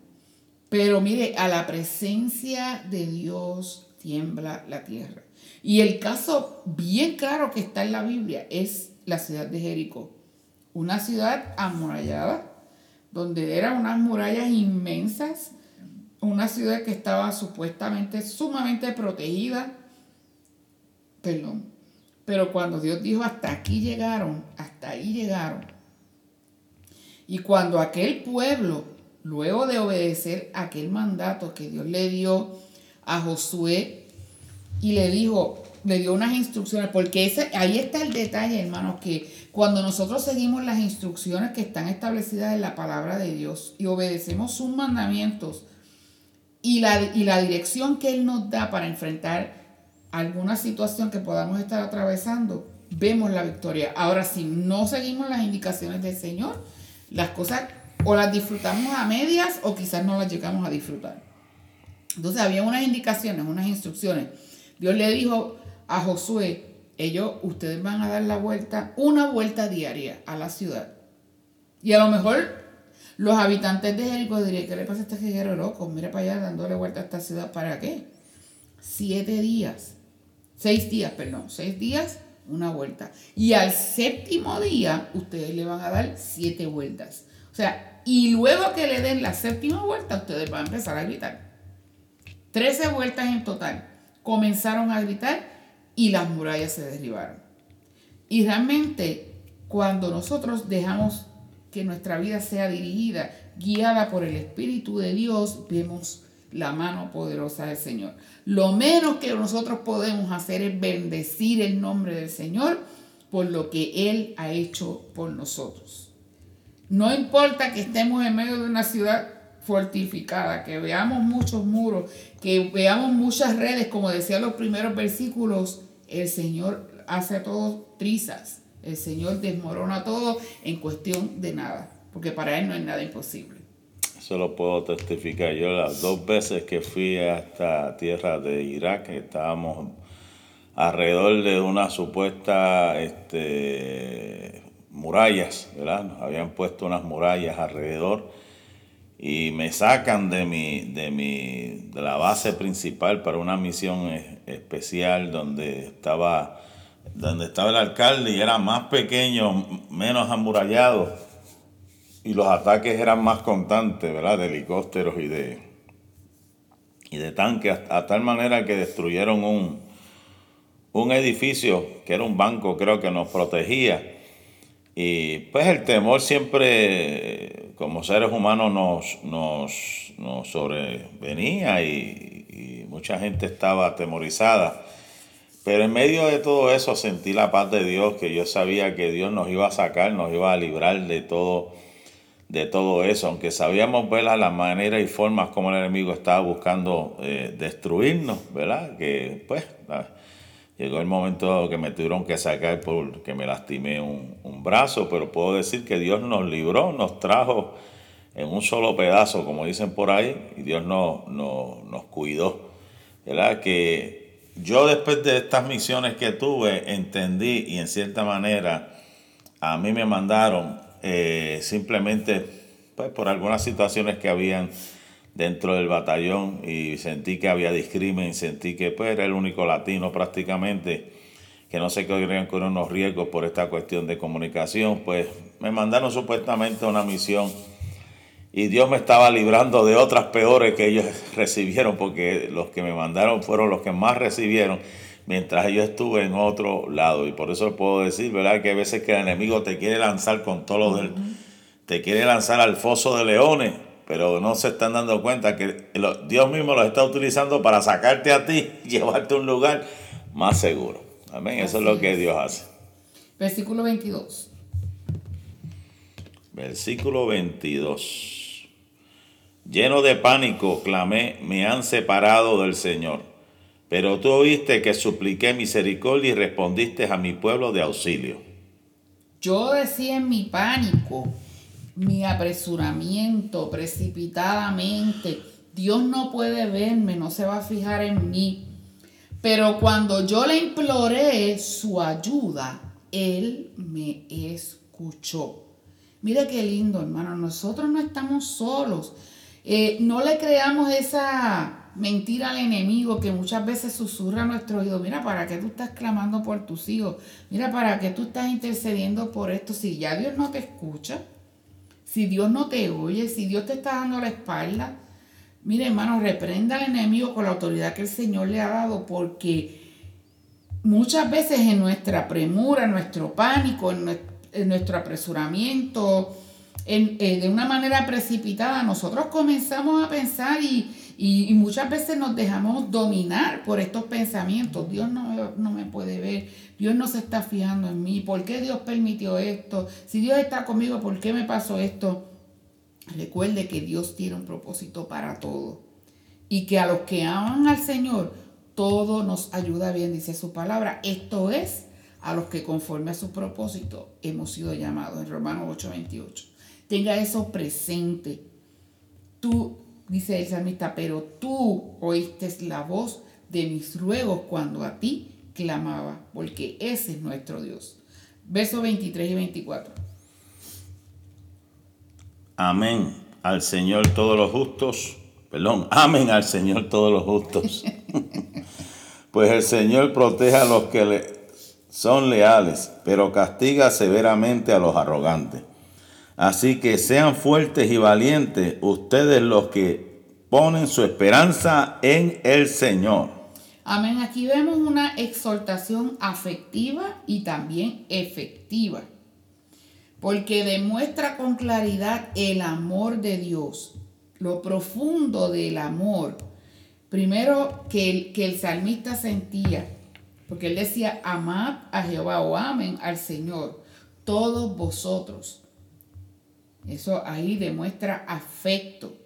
Pero mire, a la presencia de Dios tiembla la tierra. Y el caso bien claro que está en la Biblia es la ciudad de Jericó. Una ciudad amurallada, donde eran unas murallas inmensas, una ciudad que estaba supuestamente sumamente protegida. Perdón, pero cuando Dios dijo, hasta aquí llegaron, hasta ahí llegaron. Y cuando aquel pueblo, luego de obedecer aquel mandato que Dios le dio a Josué y le dijo, le dio unas instrucciones, porque ese, ahí está el detalle, hermanos, que cuando nosotros seguimos las instrucciones que están establecidas en la palabra de Dios y obedecemos sus mandamientos y la, y la dirección que Él nos da para enfrentar alguna situación que podamos estar atravesando, vemos la victoria. Ahora, si no seguimos las indicaciones del Señor, las cosas o las disfrutamos a medias o quizás no las llegamos a disfrutar. Entonces había unas indicaciones, unas instrucciones. Dios le dijo a Josué, ellos, ustedes van a dar la vuelta, una vuelta diaria a la ciudad. Y a lo mejor los habitantes de Jericó dirían, ¿qué le pasa a este guerrero loco? Mire para allá dándole vuelta a esta ciudad, ¿para qué? Siete días. Seis días, perdón, seis días, una vuelta. Y al séptimo día, ustedes le van a dar siete vueltas. O sea, y luego que le den la séptima vuelta, ustedes van a empezar a gritar. Trece vueltas en total. Comenzaron a gritar y las murallas se derribaron. Y realmente, cuando nosotros dejamos que nuestra vida sea dirigida, guiada por el Espíritu de Dios, vemos la mano poderosa del Señor. Lo menos que nosotros podemos hacer es bendecir el nombre del Señor por lo que Él ha hecho por nosotros. No importa que estemos en medio de una ciudad fortificada, que veamos muchos muros, que veamos muchas redes, como decían los primeros versículos, el Señor hace todo trizas, el Señor desmorona todo en cuestión de nada, porque para Él no hay nada imposible. Eso lo puedo testificar. Yo las dos veces que fui a esta tierra de Irak, estábamos alrededor de una supuesta este, murallas, ¿verdad? Nos habían puesto unas murallas alrededor y me sacan de mi, de mi, de la base principal para una misión especial donde estaba, donde estaba el alcalde y era más pequeño, menos amurallado y los ataques eran más constantes, ¿verdad? De helicópteros y de, y de tanques, a, tal manera que destruyeron un, un edificio que era un banco, creo que nos protegía. Y pues el temor siempre, como seres humanos, nos, nos, nos sobrevenía y, y mucha gente estaba atemorizada. Pero en medio de todo eso sentí la paz de Dios, que yo sabía que Dios nos iba a sacar, nos iba a librar de todo, de todo eso, aunque sabíamos ver las maneras y formas como el enemigo estaba buscando eh, destruirnos, ¿verdad? Que pues Llegó el momento que me tuvieron que sacar porque me lastimé un, brazo, pero puedo decir que Dios nos libró, nos trajo en un solo pedazo, como dicen por ahí, y Dios nos, nos, cuidó. ¿Verdad? Que yo después de estas misiones que tuve, entendí y en cierta manera a mí me mandaron eh, simplemente pues, por algunas situaciones que habían dentro del batallón y sentí que había discrimen, sentí que pues, era el único latino prácticamente que no se corrían con unos riesgos por esta cuestión de comunicación, pues me mandaron supuestamente una misión y Dios me estaba librando de otras peores que ellos recibieron, porque los que me mandaron fueron los que más recibieron, mientras yo estuve en otro lado. Y por eso puedo decir, ¿verdad? Que hay veces que el enemigo te quiere lanzar con todo lo del... Te quiere lanzar al foso de leones pero no se están dando cuenta que Dios mismo los está utilizando para sacarte a ti y llevarte a un lugar más seguro. Amén. Eso es lo que Dios hace. Versículo 22. Versículo 22. Lleno de pánico, clamé, me han separado del Señor. Pero tú oíste que supliqué misericordia y respondiste a mi pueblo de auxilio. Yo decía en mi pánico, mi apresuramiento precipitadamente. Dios no puede verme, no se va a fijar en mí. Pero cuando yo le imploré su ayuda, Él me escuchó. Mire qué lindo, hermano. Nosotros no estamos solos. Eh, no le creamos esa mentira al enemigo que muchas veces susurra a nuestro oído. Mira, ¿para qué tú estás clamando por tus hijos? Mira, ¿para qué tú estás intercediendo por esto? Si ya Dios no te escucha, si Dios no te oye, si Dios te está dando la espalda, mire hermano, reprenda al enemigo con la autoridad que el Señor le ha dado, porque muchas veces en nuestra premura, en nuestro pánico, en nuestro, apresuramiento, eh, de una manera precipitada, nosotros comenzamos a pensar y, y, muchas veces nos dejamos dominar por estos pensamientos. Dios no, no me puede ver, Dios no se está fijando en mí. ¿Por qué Dios permitió esto? Si Dios está conmigo, ¿por qué me pasó esto? Recuerde que Dios tiene un propósito para todo. Y que a los que aman al Señor, todo nos ayuda bien, dice su palabra. Esto es a los que conforme a su propósito hemos sido llamados en Romanos 8:28. Tenga eso presente. Tú dice el salmista, pero tú oíste la voz de mis ruegos cuando a ti clamaba, porque ese es nuestro Dios. Versos 23 y 24. Amén al Señor todos los justos. Perdón, amén al Señor todos los justos. pues el Señor protege a los que le son leales, pero castiga severamente a los arrogantes. Así que sean fuertes y valientes ustedes los que ponen su esperanza en el Señor. Amén. Aquí vemos una exhortación afectiva y también efectiva, porque demuestra con claridad el amor de Dios, lo profundo del amor. Primero que el, que el salmista sentía, porque él decía, amad a Jehová o amen al Señor, todos vosotros. Eso ahí demuestra afecto,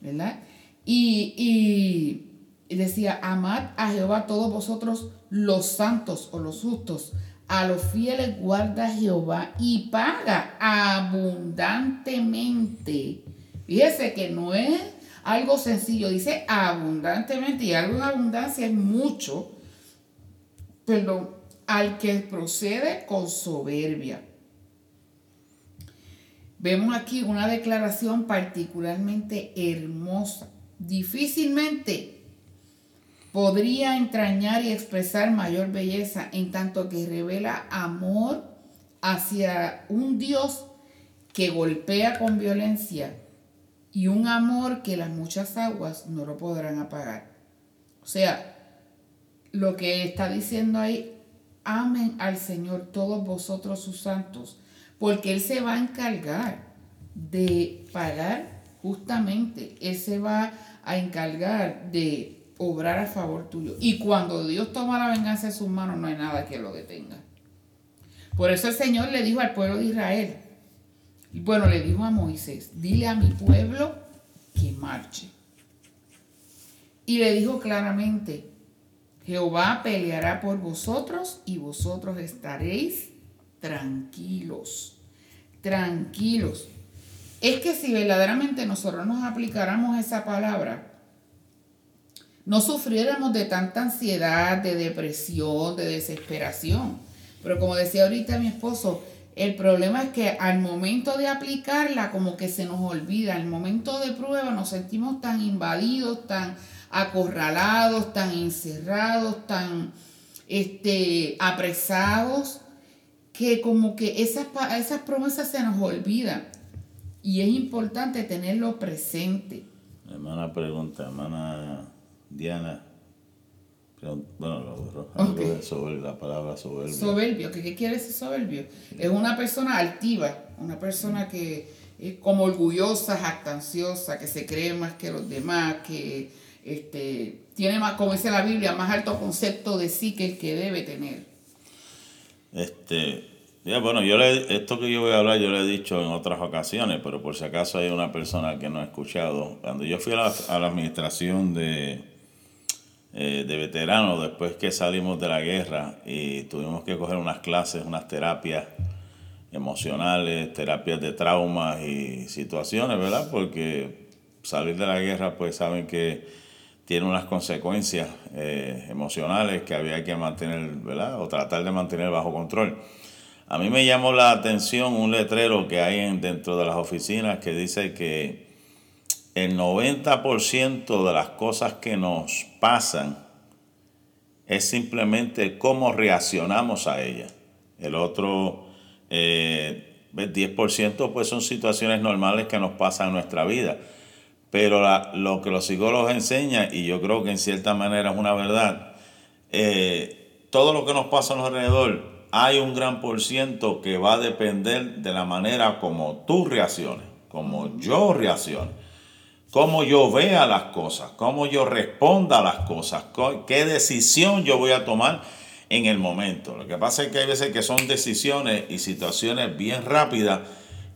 ¿verdad? Y, decía, amad a Jehová todos vosotros los santos o los justos, a los fieles guarda Jehová y paga abundantemente. Fíjese que no es algo sencillo, dice abundantemente y algo en abundancia es mucho, pero al que procede con soberbia. Vemos aquí una declaración particularmente hermosa. Difícilmente podría entrañar y expresar mayor belleza en tanto que revela amor hacia un Dios que golpea con violencia y un amor que las muchas aguas no lo podrán apagar. O sea, lo que está diciendo ahí, amen al Señor todos vosotros sus santos, porque Él se va a encargar de pagar justamente, Él se va a encargar de obrar a favor tuyo. Y cuando Dios toma la venganza en sus manos, no hay nada que lo detenga. Por eso el Señor le dijo al pueblo de Israel, y bueno, le dijo a Moisés, dile a mi pueblo que marche. Y le dijo claramente, Jehová peleará por vosotros y vosotros estaréis tranquilos, tranquilos. Es que si verdaderamente nosotros nos aplicáramos esa palabra, no sufriéramos de tanta ansiedad, de depresión, de desesperación. Pero como decía ahorita mi esposo, el problema es que al momento de aplicarla como que se nos olvida, al momento de prueba nos sentimos tan invadidos, tan acorralados, tan encerrados, tan este, apresados, que como que esas, esas promesas se nos olvidan. Y es importante tenerlo presente. Hermana pregunta, hermana Diana. Bueno, lo, la palabra soberbio. Soberbio, ¿qué, quiere decir soberbio? Es una persona altiva, una persona que es como orgullosa, jactanciosa, que se cree más que los demás, que este, tiene más, como dice la Biblia, más alto concepto de sí que el que debe tener. Este, ya, bueno, yo le, esto que yo voy a hablar yo lo he dicho en otras ocasiones, pero por si acaso hay una persona que no ha escuchado. Cuando yo fui a la, a la administración de, eh, de veteranos después que salimos de la guerra y tuvimos que coger unas clases, unas terapias emocionales, terapias de traumas y situaciones, ¿verdad? Porque salir de la guerra, pues saben que tiene unas consecuencias eh, emocionales que había que mantener, ¿verdad? O tratar de mantener bajo control. A mí me llamó la atención un letrero que hay en, dentro de las oficinas que dice que el 90% de las cosas que nos pasan es simplemente cómo reaccionamos a ellas. El otro 10% eh, pues son situaciones normales que nos pasan en nuestra vida. Pero lo que los psicólogos enseñan, y yo creo que en cierta manera es una verdad, eh, todo lo que nos pasa a nuestro alrededor, hay un gran por ciento que va a depender de la manera como tú reacciones, como yo reaccione cómo yo vea las cosas, cómo yo responda a las cosas, qué decisión yo voy a tomar en el momento. Lo que pasa es que hay veces que son decisiones y situaciones bien rápidas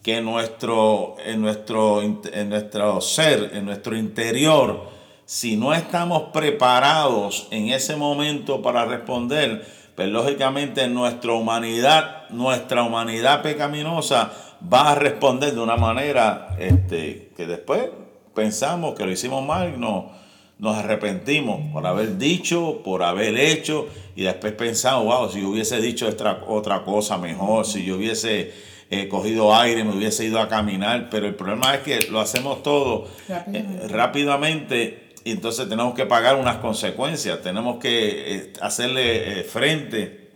que nuestro, en, nuestro, en nuestro ser, en nuestro interior, si no estamos preparados en ese momento para responder, pues lógicamente nuestra humanidad, nuestra humanidad pecaminosa va a responder de una manera este, que después pensamos que lo hicimos mal y no, nos arrepentimos por haber dicho, por haber hecho, y después pensamos, wow, si yo hubiese dicho otra, otra cosa mejor, si yo hubiese eh, cogido aire, me hubiese ido a caminar, pero el problema es que lo hacemos todo eh, rápidamente. y entonces tenemos que pagar unas consecuencias, tenemos que eh, hacerle frente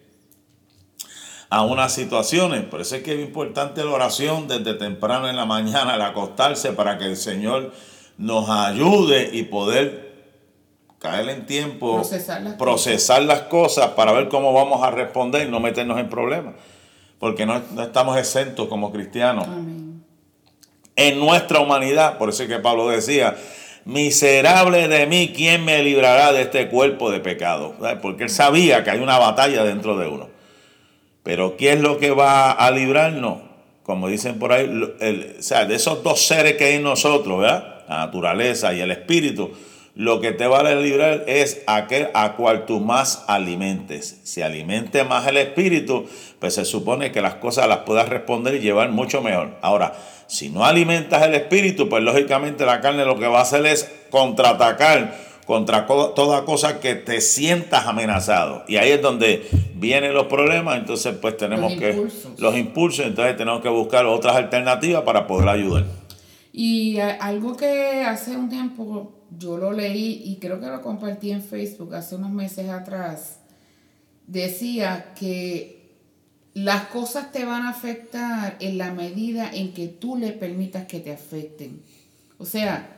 a unas situaciones. Por eso es que es importante la oración desde temprano en la mañana al acostarse para que el Señor nos ayude y poder caer en tiempo, procesar las, cosas. para ver cómo vamos a responder y no meternos en problemas. Porque no, estamos exentos como cristianos. En nuestra humanidad, por eso es que Pablo decía, miserable de mí, ¿quién me librará de este cuerpo de pecado? Porque él sabía que hay una batalla dentro de uno. Pero ¿qué es lo que va a librarnos? Como dicen por ahí, o sea, de esos dos seres que hay en nosotros, ¿verdad? La naturaleza y el espíritu, lo que te va a librar es aquel a cual tú más alimentes. Si alimente más el espíritu, pues se supone que las cosas las puedas responder y llevar mucho mejor. Ahora, si no alimentas el espíritu, pues lógicamente la carne lo que va a hacer es contraatacar contra toda cosa que te sientas amenazado. Y ahí es donde vienen los problemas, entonces pues tenemos que los impulsos, entonces tenemos que buscar otras alternativas para poder ayudar. Y algo que hace un tiempo yo lo leí y creo que lo compartí en Facebook hace unos meses atrás, decía que las cosas te van a afectar en la medida en que tú le permitas que te afecten. O sea,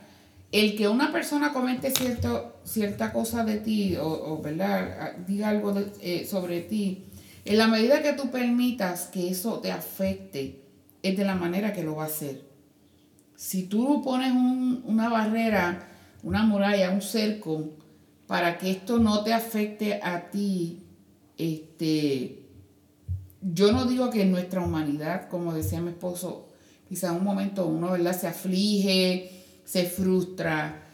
el que una persona comente cierto, cierta cosa de ti o, ¿verdad? diga algo eh, sobre ti, En la medida que tú permitas que eso te afecte, es de la manera que lo va a hacer. Si tú pones una barrera, una muralla, un cerco, para que esto no te afecte a ti, este, yo no digo que en nuestra humanidad, como decía mi esposo, quizá en un momento uno ¿verdad? se aflige, se frustra,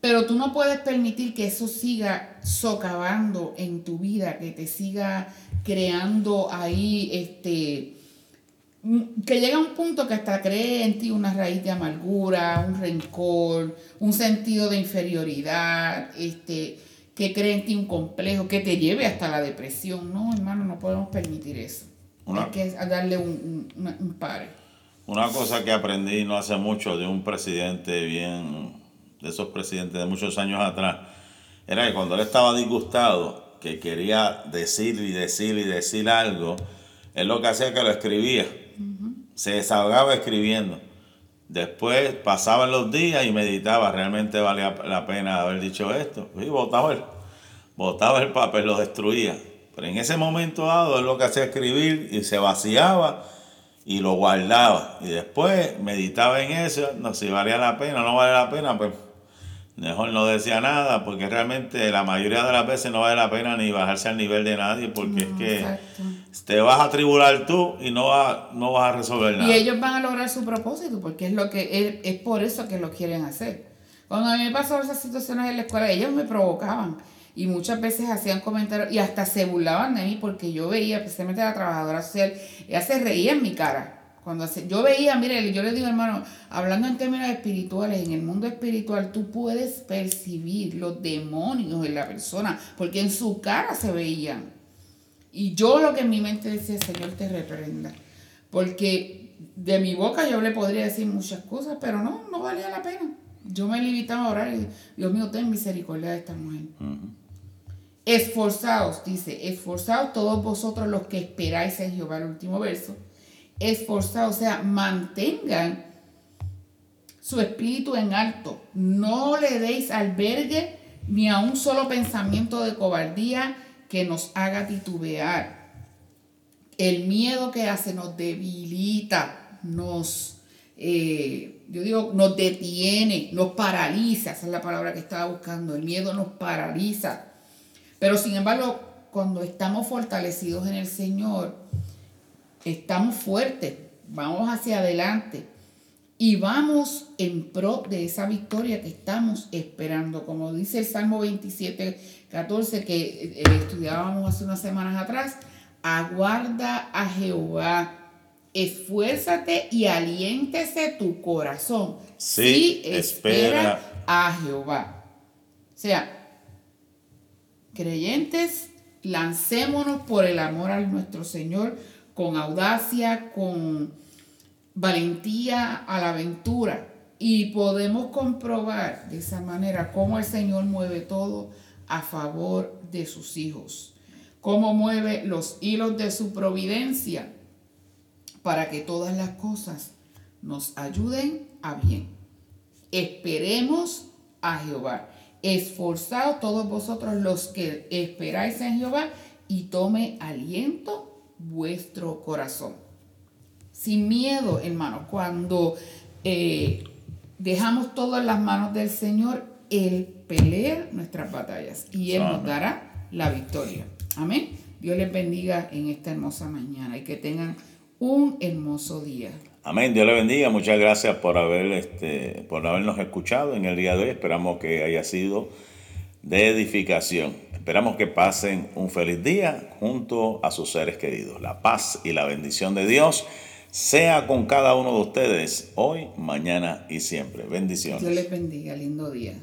pero tú no puedes permitir que eso siga socavando en tu vida, que te siga creando ahí, este, que llega a un punto que hasta cree en ti una raíz de amargura, un rencor, un sentido de inferioridad, este, que cree en ti un complejo, que te lleve hasta la depresión. No, hermano, no podemos permitir eso. Hay que darle un, un, un pare. Una cosa que aprendí no hace mucho de un presidente bien, de esos presidentes de muchos años atrás, era que cundo él estaba disgustado, que quería decir y decir y decir algo, él lo que hacía es que lo escribía. Se desahogaba escribiendo. Después pasaban los días y meditaba, realmente valía la pena haber dicho esto. Y botaba el, botaba el papel, lo destruía. Pero en ese momento dado, él lo que hacía escribir y se vaciaba y lo guardaba. Y después meditaba en eso, no si valía la pena o no vale la pena, pues mejor no decía nada, porque realmente la mayoría de las veces no vale la pena ni bajarse al nivel de nadie, porque es que te vas a tribular tú y no, va, no vas a resolver nada. Y ellos van a lograr su propósito, porque es lo que es, por eso que lo quieren hacer. Cuando a mí me pasó esas situaciones en la escuela, ellos me provocaban y muchas veces hacían comentarios y hasta se burlaban de mí porque yo veía, especialmente la trabajadora social, ella se reía en mi cara cuando yo veía, mire, yo le digo, hermano, hablando en términos espirituales, en el mundo espiritual tú puedes percibir los demonios en la persona, porque en su cara se veían. Y yo lo que en mi mente decía, Señor, te reprenda. Porque de mi boca yo le podría decir muchas cosas, pero no, no valía la pena. Yo me limitaba a orar y Dios mío, ten misericordia de esta mujer. Esforzados, dice, esforzados todos vosotros los que esperáis en Jehová, el último verso esforzados, o sea, mantengan su espíritu en alto. No le deis albergue ni a un solo pensamiento de cobardía que nos haga titubear. El miedo que hace nos debilita, nos, eh, yo digo, nos detiene, nos paraliza. Esa es la palabra que estaba buscando. El miedo nos paraliza. Pero sin embargo, cuando estamos fortalecidos en el Señor, estamos fuertes, vamos hacia adelante y vamos en pro de esa victoria que estamos esperando. Como dice el Salmo 27, 14 que eh, estudiábamos hace unas semanas atrás, aguarda a Jehová, esfuérzate y aliéntese tu corazón. Sí, espera a Jehová. O sea, creyentes, lancémonos por el amor a nuestro Señor con audacia, con valentía a la aventura. Y podemos comprobar de esa manera cómo el Señor mueve todo a favor de sus hijos, cómo mueve los hilos de su providencia para que todas las cosas nos ayuden a bien. Esperemos a Jehová. Esforzados todos vosotros los que esperáis en Jehová y tome aliento vuestro corazón. Sin miedo, hermano, cuando eh, dejamos todo en las manos del Señor, Él pelea nuestras batallas y Él nos dará la victoria. Amén. Dios les bendiga en esta hermosa mañana y que tengan un hermoso día. Amén, Dios le bendiga. Muchas gracias por, haber, este, por habernos escuchado en el día de hoy. Esperamos que haya sido de edificación. Esperamos que pasen un feliz día junto a sus seres queridos. La paz y la bendición de Dios sea con cada uno de ustedes hoy, mañana y siempre. Bendiciones. Dios les bendiga. Lindo día.